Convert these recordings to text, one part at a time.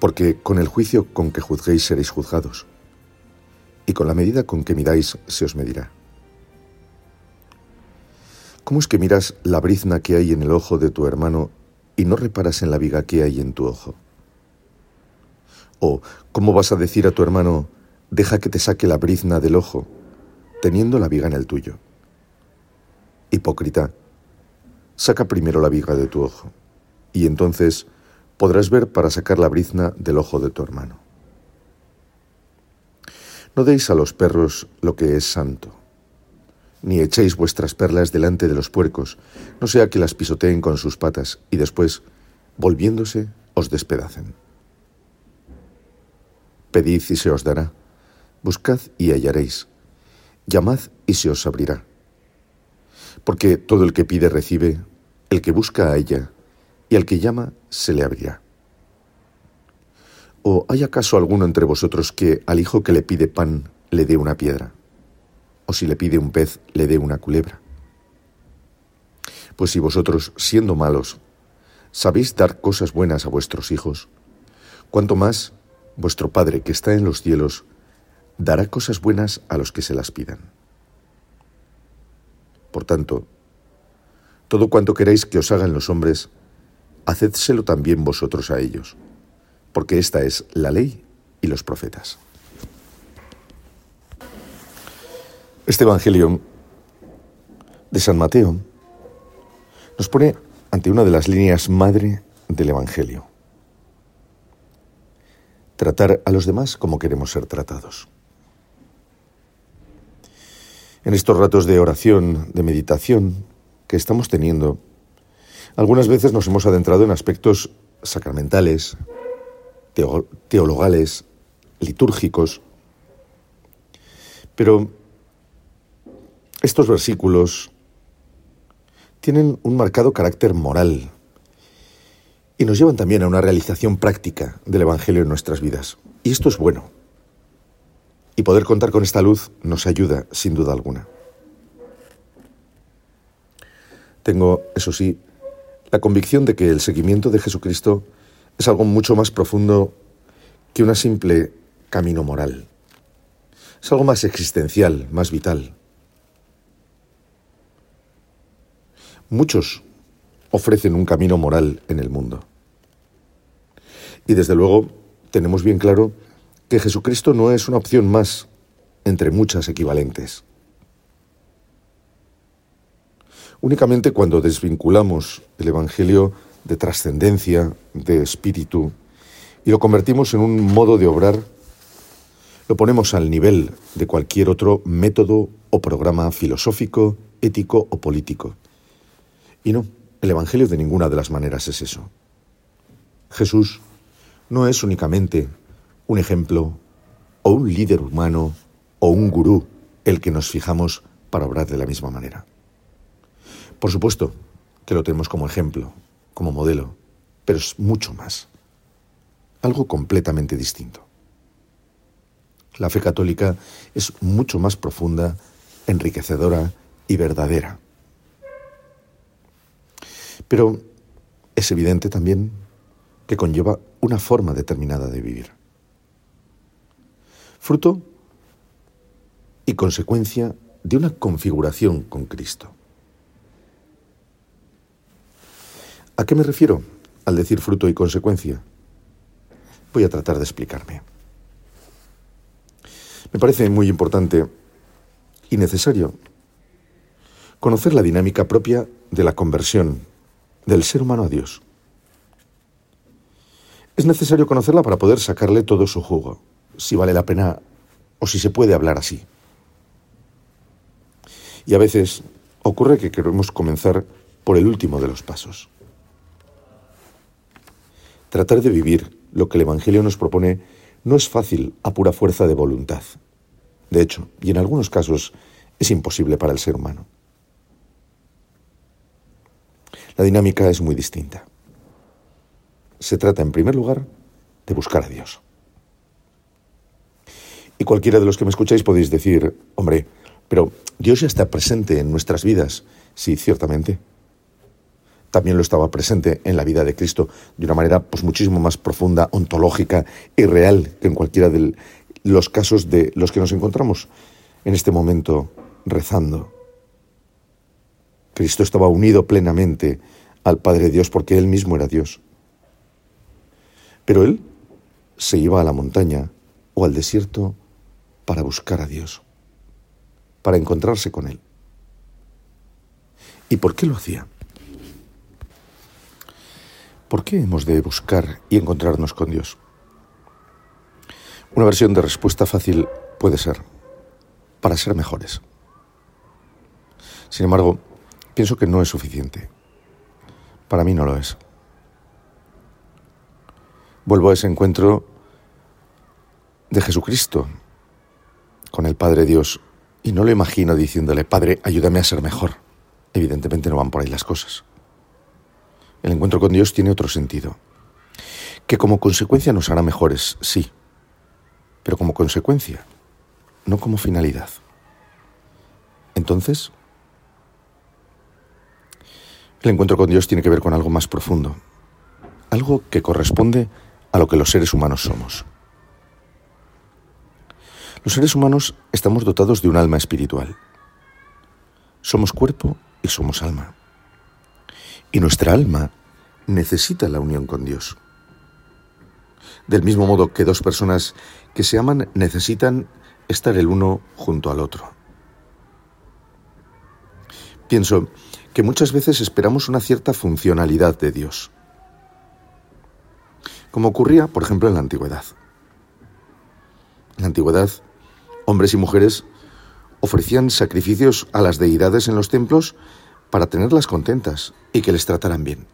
porque con el juicio con que juzguéis seréis juzgados, y con la medida con que miráis se os medirá. ¿Cómo es que miras la brizna que hay en el ojo de tu hermano y no reparas en la viga que hay en tu ojo? ¿O cómo vas a decir a tu hermano, deja que te saque la brizna del ojo, teniendo la viga en el tuyo? Hipócrita, saca primero la viga de tu ojo, y entonces podrás ver para sacar la brizna del ojo de tu hermano. No deis a los perros lo que es santo, ni echéis vuestras perlas delante de los puercos, no sea que las pisoteen con sus patas y después, volviéndose, os despedacen. Pedid y se os dará, buscad y hallaréis, llamad y se os abrirá. Porque todo el que pide recibe, el que busca a ella, y al que llama se le abrirá. ¿O hay acaso alguno entre vosotros que al hijo que le pide pan le dé una piedra? ¿O si le pide un pez le dé una culebra? Pues si vosotros, siendo malos, sabéis dar cosas buenas a vuestros hijos, cuanto más vuestro Padre que está en los cielos dará cosas buenas a los que se las pidan. Por tanto, todo cuanto queréis que os hagan los hombres, hacedselo también vosotros a ellos, porque esta es la ley y los profetas. Este Evangelio de San Mateo nos pone ante una de las líneas madre del Evangelio. Tratar a los demás como queremos ser tratados. En estos ratos de oración, de meditación que estamos teniendo, algunas veces nos hemos adentrado en aspectos sacramentales, teologales, litúrgicos, pero estos versículos tienen un marcado carácter moral y nos llevan también a una realización práctica del Evangelio en nuestras vidas. Y esto es bueno. Y poder contar con esta luz nos ayuda, sin duda alguna. Tengo, eso sí, la convicción de que el seguimiento de Jesucristo es algo mucho más profundo que una simple camino moral. Es algo más existencial, más vital. Muchos ofrecen un camino moral en el mundo. Y desde luego tenemos bien claro que Jesucristo no es una opción más entre muchas equivalentes. Únicamente cuando desvinculamos el Evangelio de trascendencia, de espíritu, y lo convertimos en un modo de obrar, lo ponemos al nivel de cualquier otro método o programa filosófico, ético o político. Y no, el Evangelio de ninguna de las maneras es eso. Jesús no es únicamente un ejemplo o un líder humano o un gurú el que nos fijamos para obrar de la misma manera. Por supuesto que lo tenemos como ejemplo, como modelo, pero es mucho más. Algo completamente distinto. La fe católica es mucho más profunda, enriquecedora y verdadera. Pero es evidente también que conlleva una forma determinada de vivir. Fruto y consecuencia de una configuración con Cristo. ¿A qué me refiero al decir fruto y consecuencia? Voy a tratar de explicarme. Me parece muy importante y necesario conocer la dinámica propia de la conversión del ser humano a Dios. Es necesario conocerla para poder sacarle todo su jugo, si vale la pena o si se puede hablar así. Y a veces ocurre que queremos comenzar por el último de los pasos. Tratar de vivir lo que el Evangelio nos propone no es fácil a pura fuerza de voluntad. De hecho, y en algunos casos, es imposible para el ser humano. La dinámica es muy distinta. Se trata, en primer lugar, de buscar a Dios. Y cualquiera de los que me escucháis podéis decir, hombre, pero Dios ya está presente en nuestras vidas. Sí, ciertamente. También lo estaba presente en la vida de Cristo de una manera pues muchísimo más profunda, ontológica y real que en cualquiera de los casos de los que nos encontramos en este momento rezando. Cristo estaba unido plenamente al Padre Dios porque Él mismo era Dios. Pero Él se iba a la montaña o al desierto para buscar a Dios, para encontrarse con Él. ¿Y por qué lo hacía? ¿Por qué hemos de buscar y encontrarnos con Dios? Una versión de respuesta fácil puede ser, para ser mejores. Sin embargo, pienso que no es suficiente. Para mí no lo es. Vuelvo a ese encuentro de Jesucristo con el Padre Dios y no lo imagino diciéndole, Padre, ayúdame a ser mejor. Evidentemente no van por ahí las cosas. El encuentro con Dios tiene otro sentido, que como consecuencia nos hará mejores, sí, pero como consecuencia, no como finalidad. Entonces, el encuentro con Dios tiene que ver con algo más profundo, algo que corresponde a lo que los seres humanos somos. Los seres humanos estamos dotados de un alma espiritual. Somos cuerpo y somos alma. Y nuestra alma necesita la unión con Dios. Del mismo modo que dos personas que se aman necesitan estar el uno junto al otro. Pienso que muchas veces esperamos una cierta funcionalidad de Dios, como ocurría, por ejemplo, en la antigüedad. En la antigüedad, hombres y mujeres ofrecían sacrificios a las deidades en los templos para tenerlas contentas y que les trataran bien.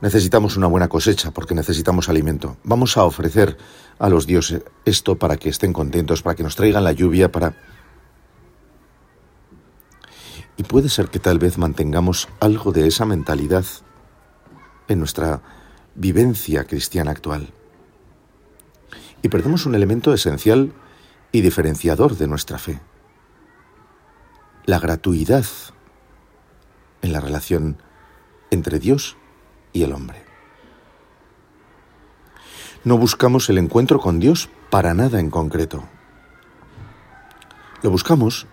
Necesitamos una buena cosecha porque necesitamos alimento. Vamos a ofrecer a los dioses esto para que estén contentos, para que nos traigan la lluvia, para... Y puede ser que tal vez mantengamos algo de esa mentalidad en nuestra vivencia cristiana actual. Y perdemos un elemento esencial y diferenciador de nuestra fe. La gratuidad en la relación entre Dios y el hombre. No buscamos el encuentro con Dios para nada en concreto. Lo buscamos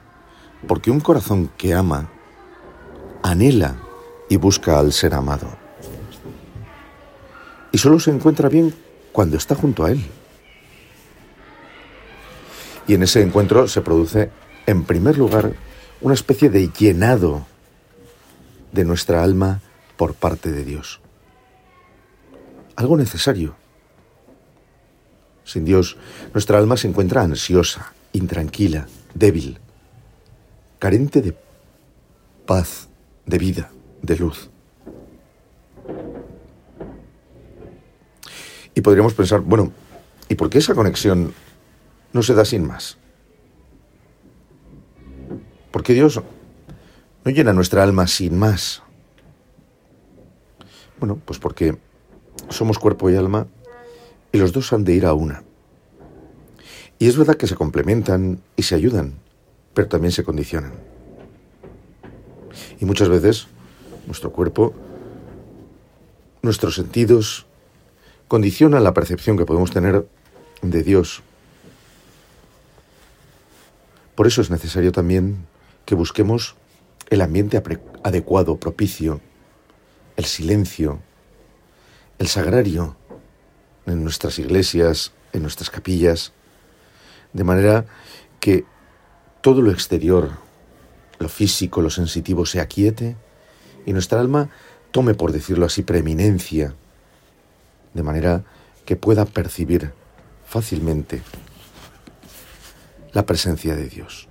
porque un corazón que ama anhela y busca al ser amado. Y solo se encuentra bien cuando está junto a Él. Y en ese encuentro se produce, en primer lugar, una especie de llenado de nuestra alma por parte de Dios. Algo necesario. Sin Dios, nuestra alma se encuentra ansiosa, intranquila, débil, carente de paz, de vida, de luz. Y podríamos pensar, bueno, ¿y por qué esa conexión no se da sin más? ¿Por qué Dios no llena nuestra alma sin más. Bueno, pues porque somos cuerpo y alma y los dos han de ir a una. Y es verdad que se complementan y se ayudan, pero también se condicionan. Y muchas veces nuestro cuerpo, nuestros sentidos, condicionan la percepción que podemos tener de Dios. Por eso es necesario también que busquemos el ambiente adecuado, propicio, el silencio, el sagrario en nuestras iglesias, en nuestras capillas, de manera que todo lo exterior, lo físico, lo sensitivo se aquiete y nuestra alma tome, por decirlo así, preeminencia, de manera que pueda percibir fácilmente la presencia de Dios.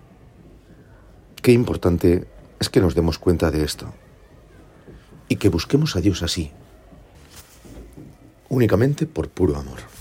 Qué importante es que nos demos cuenta de esto y que busquemos a Dios así, únicamente por puro amor.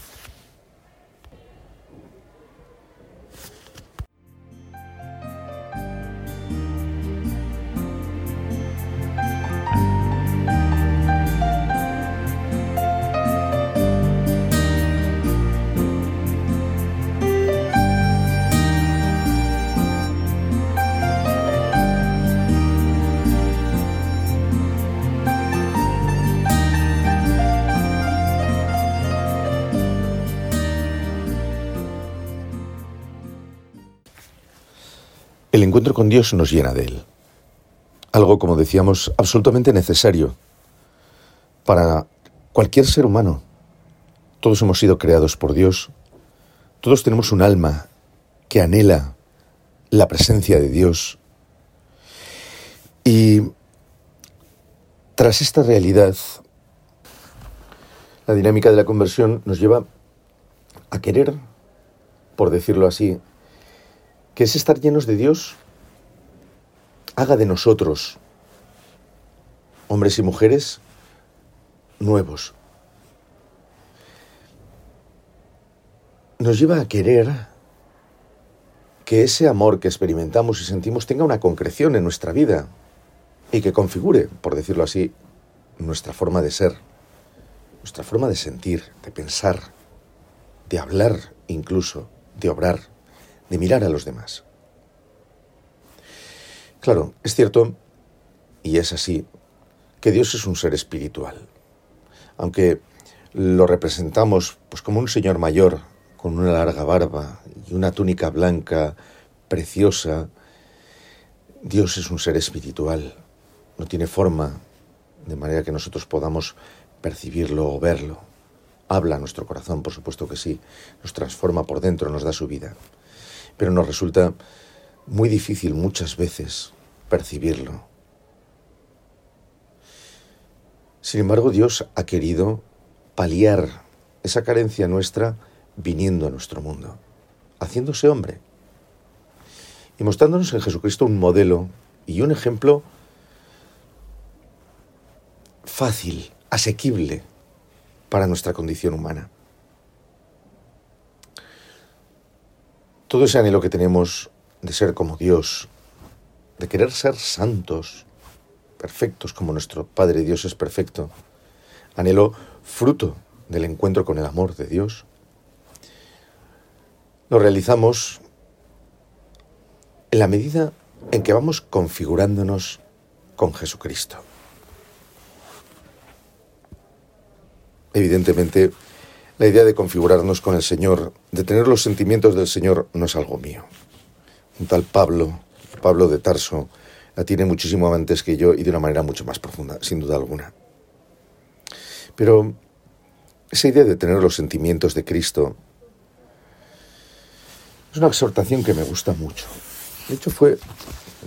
Encuentro con Dios nos llena de Él. Algo, como decíamos, absolutamente necesario para cualquier ser humano. Todos hemos sido creados por Dios. Todos tenemos un alma que anhela la presencia de Dios. Y tras esta realidad, la dinámica de la conversión nos lleva a querer, por decirlo así, que es estar llenos de Dios haga de nosotros, hombres y mujeres, nuevos. Nos lleva a querer que ese amor que experimentamos y sentimos tenga una concreción en nuestra vida y que configure, por decirlo así, nuestra forma de ser, nuestra forma de sentir, de pensar, de hablar incluso, de obrar, de mirar a los demás. Claro, es cierto, y es así, que Dios es un ser espiritual. Aunque lo representamos pues como un señor mayor, con una larga barba y una túnica blanca preciosa, Dios es un ser espiritual, no tiene forma, de manera que nosotros podamos percibirlo o verlo. Habla nuestro corazón, por supuesto que sí, nos transforma por dentro, nos da su vida. Pero nos resulta muy difícil muchas veces percibirlo. Sin embargo, Dios ha querido paliar esa carencia nuestra viniendo a nuestro mundo, haciéndose hombre y mostrándonos en Jesucristo un modelo y un ejemplo fácil, asequible para nuestra condición humana. Todo ese anhelo que tenemos de ser como Dios, de querer ser santos, perfectos como nuestro Padre Dios es perfecto, anhelo fruto del encuentro con el amor de Dios, lo realizamos en la medida en que vamos configurándonos con Jesucristo. Evidentemente, la idea de configurarnos con el Señor, de tener los sentimientos del Señor, no es algo mío. Un tal Pablo, Pablo de Tarso, la tiene muchísimo antes que yo y de una manera mucho más profunda, sin duda alguna. Pero esa idea de tener los sentimientos de Cristo es una exhortación que me gusta mucho. De hecho, fue,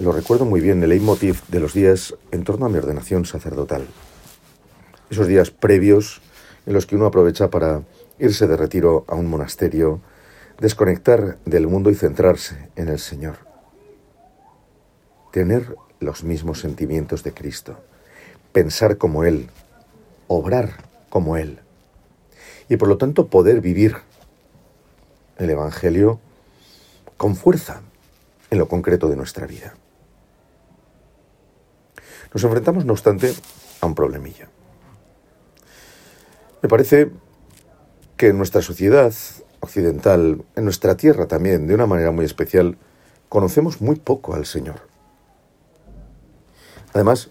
lo recuerdo muy bien, el leitmotiv de los días en torno a mi ordenación sacerdotal. Esos días previos en los que uno aprovecha para irse de retiro a un monasterio, desconectar del mundo y centrarse en el Señor. Tener los mismos sentimientos de Cristo, pensar como Él, obrar como Él, y por lo tanto poder vivir el Evangelio con fuerza en lo concreto de nuestra vida. Nos enfrentamos, no obstante, a un problemilla. Me parece que en nuestra sociedad occidental, en nuestra tierra también, de una manera muy especial, conocemos muy poco al Señor. Además,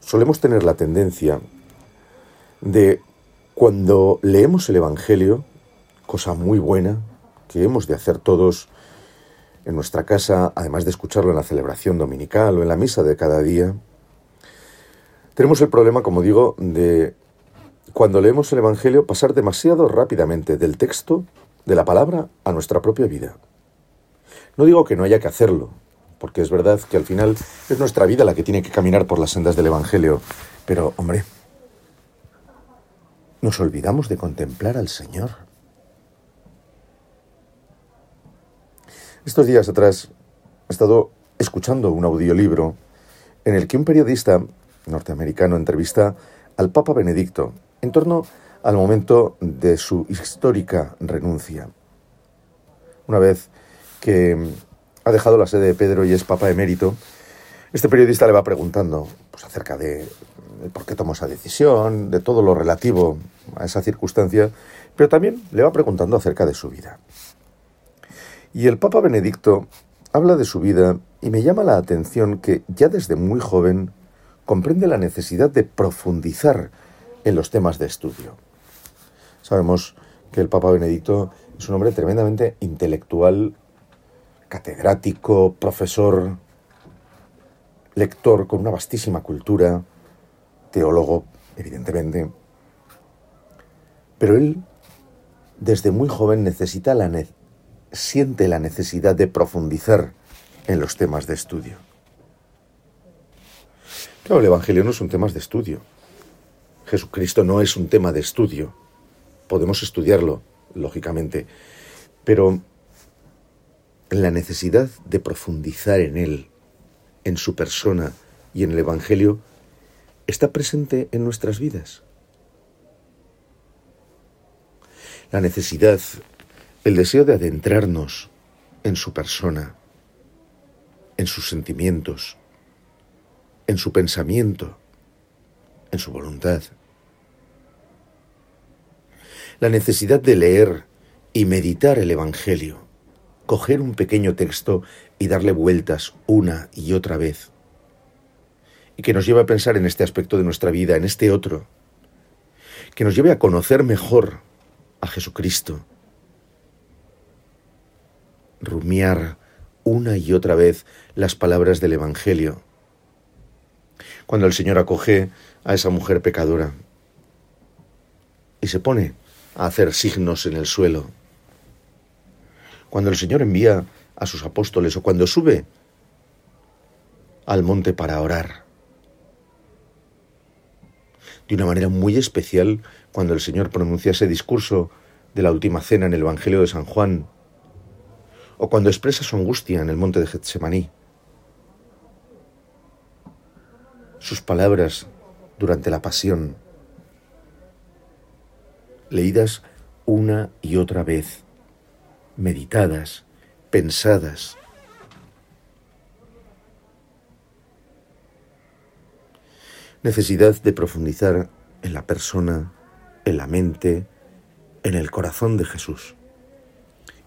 solemos tener la tendencia de cuando leemos el Evangelio, cosa muy buena que hemos de hacer todos en nuestra casa, además de escucharlo en la celebración dominical o en la misa de cada día, tenemos el problema, como digo, de cuando leemos el Evangelio, pasar demasiado rápidamente del texto, de la palabra, a nuestra propia vida. No digo que no haya que hacerlo, porque es verdad que al final es nuestra vida la que tiene que caminar por las sendas del Evangelio, pero, hombre, nos olvidamos de contemplar al Señor. Estos días atrás he estado escuchando un audiolibro en el que un periodista norteamericano entrevista al Papa Benedicto en torno al momento de su histórica renuncia. Una vez que ha dejado la sede de Pedro y es Papa emérito, este periodista le va preguntando pues, acerca de, por qué tomó esa decisión, de todo lo relativo a esa circunstancia, pero también le va preguntando acerca de su vida. Y el Papa Benedicto habla de su vida y me llama la atención que ya desde muy joven comprende la necesidad de profundizar en los temas de estudio. Sabemos que el Papa Benedicto es un hombre tremendamente intelectual, catedrático, profesor, lector con una vastísima cultura, teólogo, evidentemente. Pero él, desde muy joven, necesita la siente la necesidad de profundizar en los temas de estudio. Claro, el Evangelio no son temas de estudio. Jesucristo no es un tema de estudio. Podemos estudiarlo, lógicamente, pero la necesidad de profundizar en Él, en su persona y en el Evangelio, está presente en nuestras vidas. La necesidad, el deseo de adentrarnos en su persona, en sus sentimientos, en su pensamiento, en su voluntad. La necesidad de leer y meditar el Evangelio, coger un pequeño texto y darle vueltas una y otra vez, y que nos lleve a pensar en este aspecto de nuestra vida, en este otro, que nos lleve a conocer mejor a Jesucristo, rumiar una y otra vez las palabras del Evangelio. Cuando el Señor acoge a esa mujer pecadora y se pone a hacer signos en el suelo. Cuando el Señor envía a sus apóstoles o cuando sube al monte para orar. De una manera muy especial cuando el Señor pronuncia ese discurso de la última cena en el Evangelio de San Juan o cuando expresa su angustia en el monte de Getsemaní. Sus palabras durante la pasión, leídas una y otra vez, meditadas, pensadas. Necesidad de profundizar en la persona, en la mente, en el corazón de Jesús.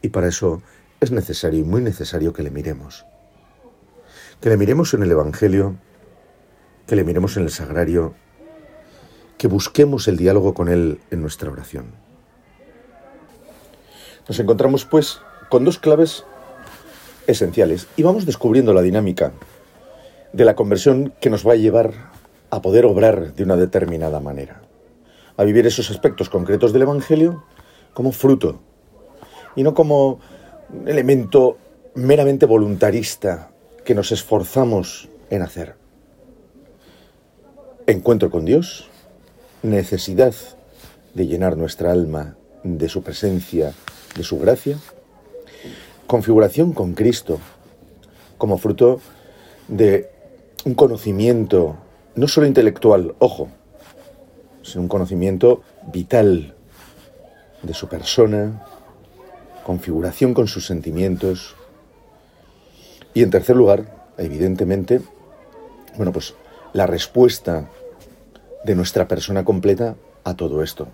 Y para eso es necesario y muy necesario que le miremos. Que le miremos en el Evangelio, que le miremos en el Sagrario, que busquemos el diálogo con Él en nuestra oración. Nos encontramos, pues, con dos claves esenciales y vamos descubriendo la dinámica de la conversión que nos va a llevar a poder obrar de una determinada manera, a vivir esos aspectos concretos del Evangelio como fruto y no como elemento meramente voluntarista que nos esforzamos en hacer. Encuentro con Dios, necesidad de llenar nuestra alma de su presencia, de su gracia, configuración con Cristo como fruto de un conocimiento no solo intelectual, ojo, sino un conocimiento vital de su persona, configuración con sus sentimientos. Y en tercer lugar, evidentemente, bueno, pues la respuesta de nuestra persona completa a todo esto.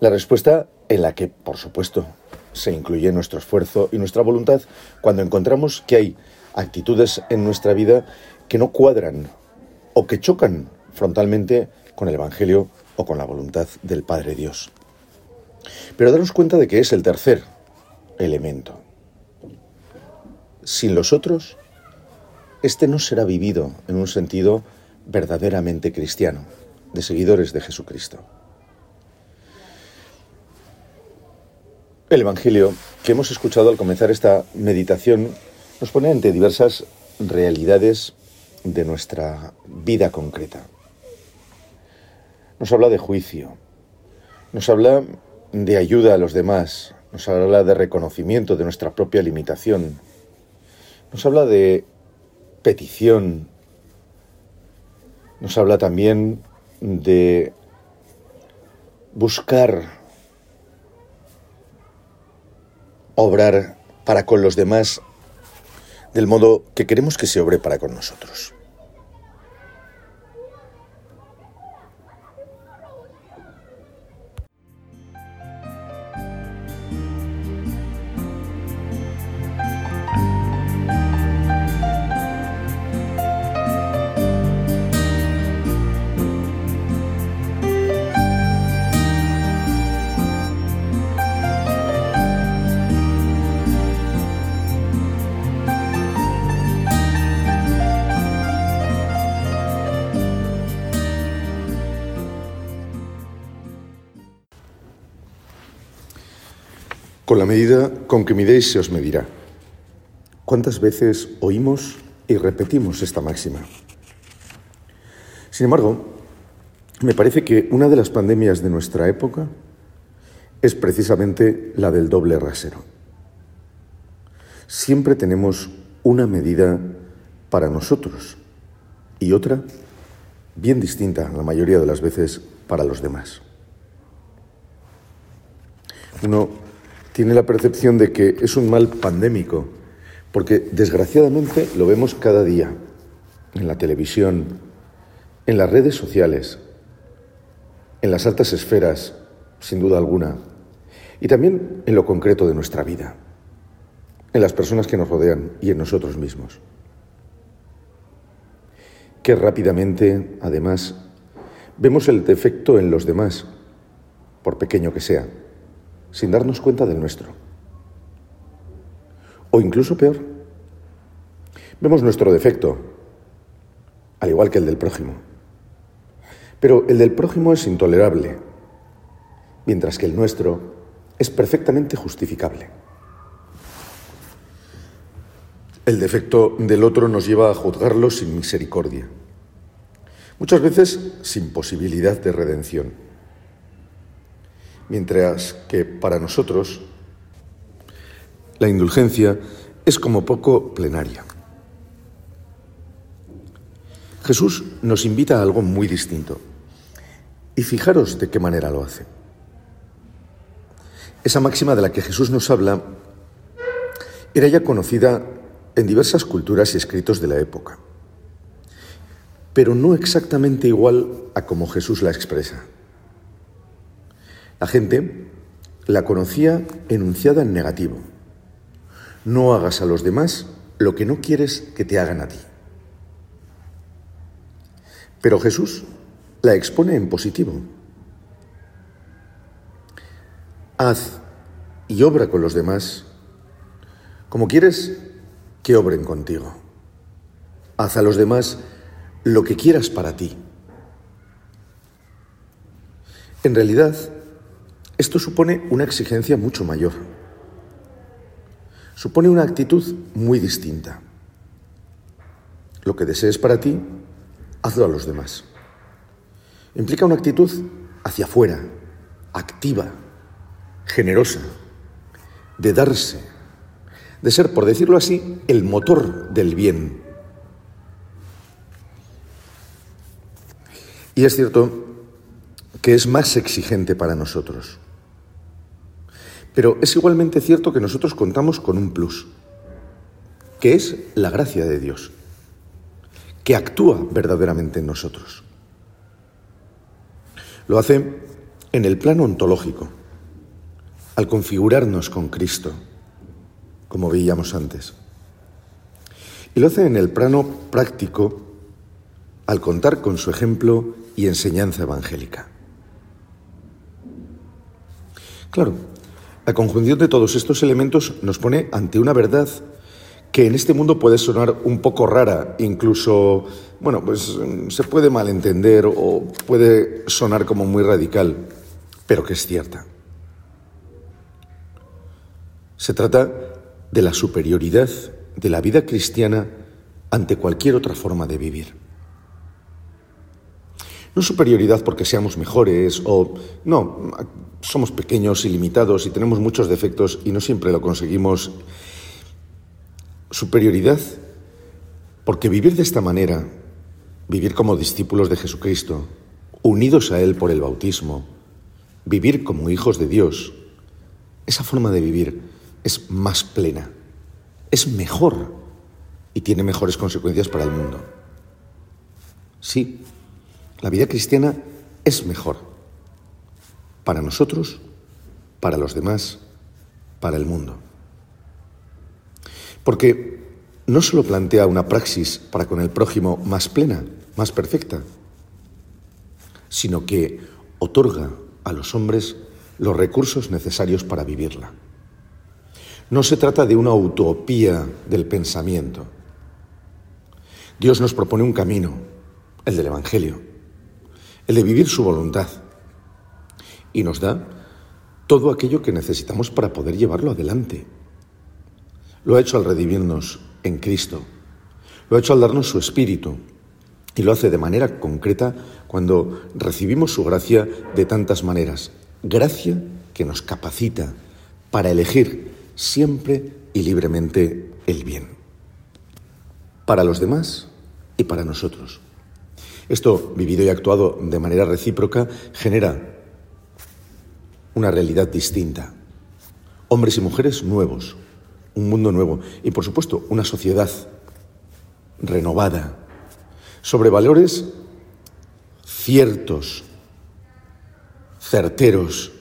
La respuesta en la que, por supuesto, se incluye nuestro esfuerzo y nuestra voluntad cuando encontramos que hay actitudes en nuestra vida que no cuadran o que chocan frontalmente con el Evangelio o con la voluntad del Padre Dios. Pero daros cuenta de que es el tercer elemento. Sin los otros, este no será vivido en un sentido verdaderamente cristiano, de seguidores de Jesucristo. El Evangelio que hemos escuchado al comenzar esta meditación nos pone ante diversas realidades de nuestra vida concreta. Nos habla de juicio, nos habla de ayuda a los demás, nos habla de reconocimiento de nuestra propia limitación, nos habla de petición, nos habla también de buscar obrar para con los demás del modo que queremos que se obre para con nosotros. Con la medida con que midéis se os medirá. ¿Cuántas veces oímos y repetimos esta máxima? Sin embargo, me parece que una de las pandemias de nuestra época es precisamente la del doble rasero. Siempre tenemos una medida para nosotros y otra bien distinta la mayoría de las veces para los demás. Uno tiene la percepción de que es un mal pandémico, porque desgraciadamente lo vemos cada día, en la televisión, en las redes sociales, en las altas esferas, sin duda alguna, y también en lo concreto de nuestra vida, en las personas que nos rodean y en nosotros mismos. Qué rápidamente, además, vemos el defecto en los demás, por pequeño que sea sin darnos cuenta del nuestro. O incluso peor, vemos nuestro defecto, al igual que el del prójimo. Pero el del prójimo es intolerable, mientras que el nuestro es perfectamente justificable. El defecto del otro nos lleva a juzgarlo sin misericordia, muchas veces sin posibilidad de redención mientras que para nosotros la indulgencia es como poco plenaria. Jesús nos invita a algo muy distinto. Y fijaros de qué manera lo hace. Esa máxima de la que Jesús nos habla era ya conocida en diversas culturas y escritos de la época, pero no exactamente igual a como Jesús la expresa. La gente la conocía enunciada en negativo. No hagas a los demás lo que no quieres que te hagan a ti. Pero Jesús la expone en positivo. Haz y obra con los demás como quieres que obren contigo. Haz a los demás lo que quieras para ti. En realidad, esto supone una exigencia mucho mayor. Supone una actitud muy distinta. Lo que desees para ti, hazlo a los demás. Implica una actitud hacia afuera, activa, generosa, de darse, de ser, por decirlo así, el motor del bien. Y es cierto que es más exigente para nosotros. Pero es igualmente cierto que nosotros contamos con un plus, que es la gracia de Dios, que actúa verdaderamente en nosotros. Lo hace en el plano ontológico, al configurarnos con Cristo, como veíamos antes. Y lo hace en el plano práctico, al contar con su ejemplo y enseñanza evangélica. Claro, la conjunción de todos estos elementos nos pone ante una verdad que en este mundo puede sonar un poco rara, incluso, bueno, pues se puede malentender o puede sonar como muy radical, pero que es cierta. Se trata de la superioridad de la vida cristiana ante cualquier otra forma de vivir. No superioridad porque seamos mejores o... No, somos pequeños y limitados y tenemos muchos defectos y no siempre lo conseguimos. Superioridad porque vivir de esta manera, vivir como discípulos de Jesucristo, unidos a Él por el bautismo, vivir como hijos de Dios, esa forma de vivir es más plena, es mejor y tiene mejores consecuencias para el mundo. Sí, la vida cristiana es mejor para nosotros, para los demás, para el mundo. Porque no solo plantea una praxis para con el prójimo más plena, más perfecta, sino que otorga a los hombres los recursos necesarios para vivirla. No se trata de una utopía del pensamiento. Dios nos propone un camino, el del Evangelio, el de vivir su voluntad. Y nos da todo aquello que necesitamos para poder llevarlo adelante. Lo ha hecho al redimirnos en Cristo, lo ha hecho al darnos su Espíritu y lo hace de manera concreta cuando recibimos su gracia de tantas maneras. Gracia que nos capacita para elegir siempre y libremente el bien. Para los demás y para nosotros. Esto, vivido y actuado de manera recíproca, genera una realidad distinta. Hombres y mujeres nuevos, un mundo nuevo y, por supuesto, una sociedad renovada, sobre valores ciertos, certeros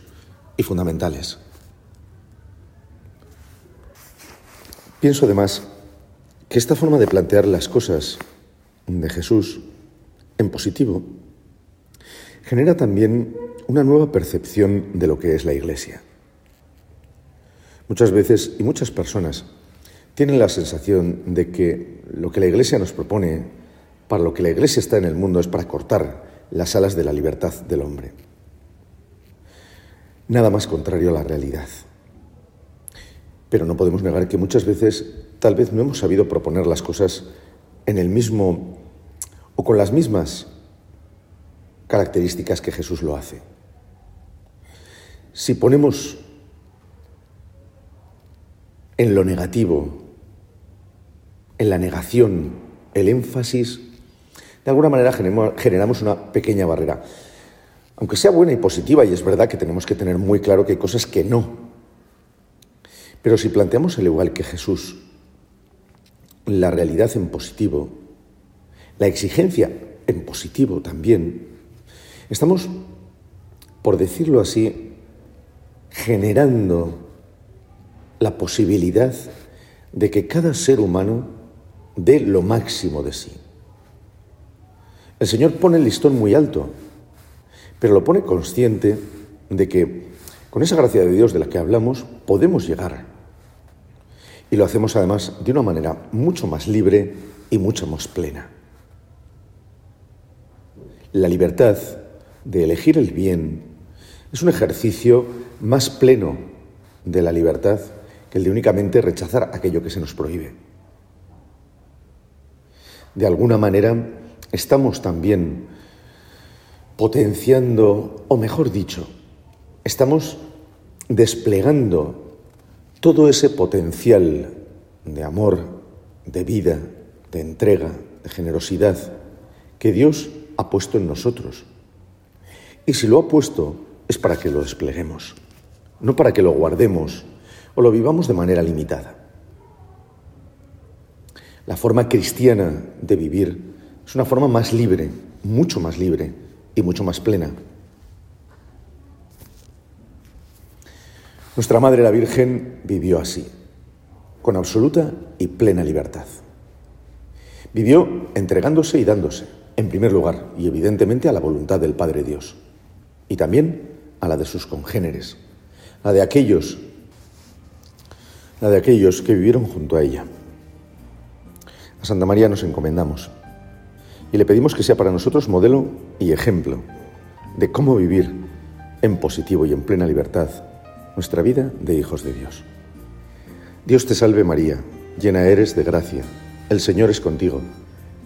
y fundamentales. Pienso además que esta forma de plantear las cosas de Jesús en positivo genera también una nueva percepción de lo que es la Iglesia. Muchas veces y muchas personas tienen la sensación de que lo que la Iglesia nos propone, para lo que la Iglesia está en el mundo, es para cortar las alas de la libertad del hombre. Nada más contrario a la realidad. Pero no podemos negar que muchas veces tal vez no hemos sabido proponer las cosas en el mismo o con las mismas características que Jesús lo hace. Si ponemos en lo negativo, en la negación, el énfasis, de alguna manera generamos una pequeña barrera. Aunque sea buena y positiva, y es verdad que tenemos que tener muy claro que hay cosas que no. Pero si planteamos al igual que Jesús la realidad en positivo, la exigencia en positivo también, estamos, por decirlo así, generando la posibilidad de que cada ser humano dé lo máximo de sí. El Señor pone el listón muy alto, pero lo pone consciente de que con esa gracia de Dios de la que hablamos podemos llegar. Y lo hacemos además de una manera mucho más libre y mucho más plena. La libertad de elegir el bien es un ejercicio más pleno de la libertad que el de únicamente rechazar aquello que se nos prohíbe. De alguna manera, estamos también potenciando, o mejor dicho, estamos desplegando todo ese potencial de amor, de vida, de entrega, de generosidad que Dios ha puesto en nosotros. Y si lo ha puesto es para que lo despleguemos no para que lo guardemos o lo vivamos de manera limitada. La forma cristiana de vivir es una forma más libre, mucho más libre y mucho más plena. Nuestra Madre la Virgen vivió así, con absoluta y plena libertad. Vivió entregándose y dándose, en primer lugar, y evidentemente a la voluntad del Padre Dios, y también a la de sus congéneres, la de aquellos, la de aquellos que vivieron junto a ella. A Santa María nos encomendamos y le pedimos que sea para nosotros modelo y ejemplo de cómo vivir en positivo y en plena libertad nuestra vida de hijos de Dios. Dios te salve María, llena eres de gracia, el Señor es contigo,